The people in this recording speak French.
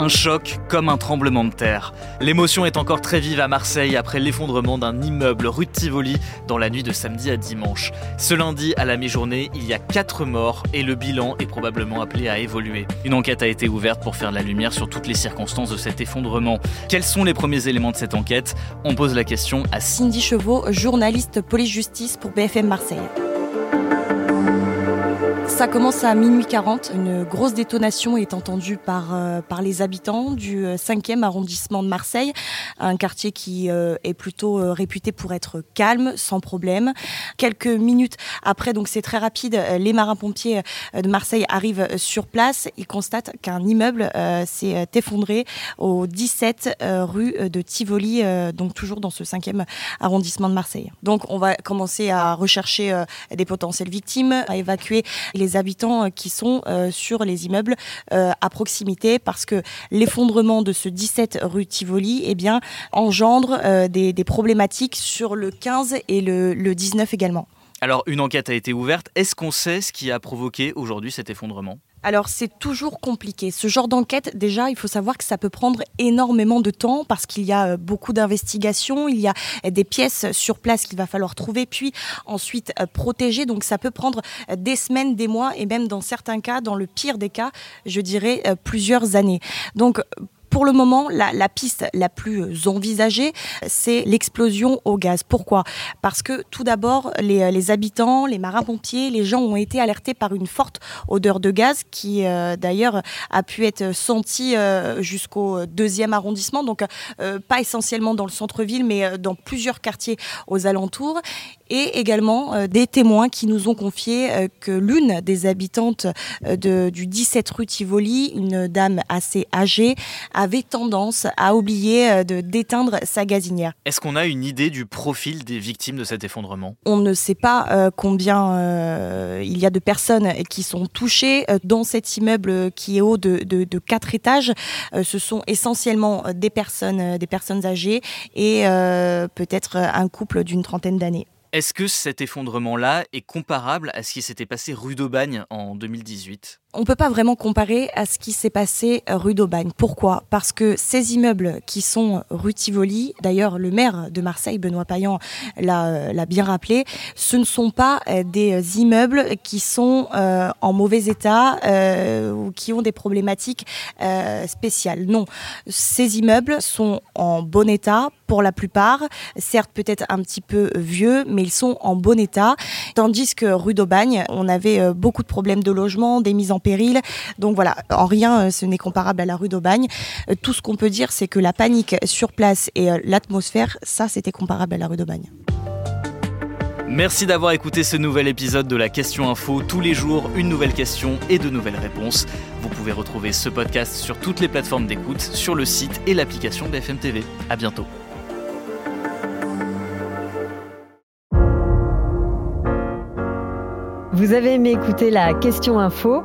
Un choc comme un tremblement de terre. L'émotion est encore très vive à Marseille après l'effondrement d'un immeuble rue de Tivoli dans la nuit de samedi à dimanche. Ce lundi, à la mi-journée, il y a 4 morts et le bilan est probablement appelé à évoluer. Une enquête a été ouverte pour faire la lumière sur toutes les circonstances de cet effondrement. Quels sont les premiers éléments de cette enquête? On pose la question à Cindy Chevaux, journaliste police-justice pour BFM Marseille. Ça commence à minuit 40. Une grosse détonation est entendue par, euh, par les habitants du 5e euh, arrondissement de Marseille, un quartier qui euh, est plutôt réputé pour être calme, sans problème. Quelques minutes après, donc c'est très rapide, les marins-pompiers de Marseille arrivent sur place. Ils constatent qu'un immeuble s'est effondré au 17 rue de Tivoli, donc toujours dans ce 5e arrondissement de Marseille. Donc on va commencer à rechercher des potentielles victimes, à évacuer les habitants euh, qui sont euh, sur les immeubles euh, à proximité parce que l'effondrement de ce 17 rue Tivoli eh bien, engendre des, problématiques sur le 15 et le, le 19 également. Alors une enquête a été ouverte. Est-ce qu'on sait ce qui a provoqué aujourd'hui cet effondrement? Alors c'est toujours compliqué. Ce genre d'enquête, déjà, il faut savoir que ça peut prendre énormément de temps parce qu'il y a euh, beaucoup d'investigations, il y a euh, des pièces sur place qu'il va falloir trouver, puis ensuite euh, protéger. Donc ça peut prendre des semaines, des mois et même dans certains cas, dans le pire des cas, je dirais plusieurs années. Donc pour le moment, la, piste la plus envisagée, c'est l'explosion au gaz. Pourquoi? Parce que tout d'abord, les, habitants, les marins-pompiers, les gens ont été alertés par une forte odeur de gaz qui, euh, d'ailleurs, a pu être sentie euh, jusqu'au deuxième arrondissement, donc euh, pas essentiellement dans le centre-ville, mais dans plusieurs quartiers aux alentours et également des témoins qui nous ont confié que l'une des habitantes du 17 rue Tivoli, une dame assez âgée, avait tendance à oublier euh, de d'éteindre sa gazinière. Est-ce qu'on a une idée du profil des victimes de cet effondrement? On ne sait pas euh, combien euh, il y a de personnes qui sont touchées dans cet immeuble qui est haut de, de, de 4 étages. ce sont essentiellement des personnes, des personnes âgées et peut-être un couple d'une trentaine d'années. Est-ce que cet effondrement-là est comparable à ce qui s'était passé rue d'Aubagne en 2018 on ne peut pas vraiment comparer à ce qui s'est passé rue d'Aubagne. Pourquoi? Parce que ces immeubles qui sont rue Tivoli, d'ailleurs le maire de Marseille, Benoît Payan, l'a bien rappelé, ce ne sont pas euh, des immeubles qui sont euh, en mauvais état euh, ou qui ont des problématiques spéciales. Non, ces immeubles sont en bon état pour la plupart, certes peut-être un petit peu vieux, mais ils sont en bon état. Tandis que rue d'Aubagne, on avait beaucoup de problèmes de logement, des mises en péril. Donc voilà, en rien euh, ce n'est comparable à la rue d'Aubagne. Euh, tout ce qu'on peut dire, c'est que la panique sur place et euh, l'atmosphère, ça c'était comparable à la rue d'Aubagne. Merci d'avoir écouté ce nouvel épisode de la Question Info. Tous les jours, une nouvelle question et de nouvelles réponses. Vous pouvez retrouver ce podcast sur toutes les plateformes d'écoute, sur le site et l'application BFM TV. À bientôt. Vous avez aimé écouter la Question Info?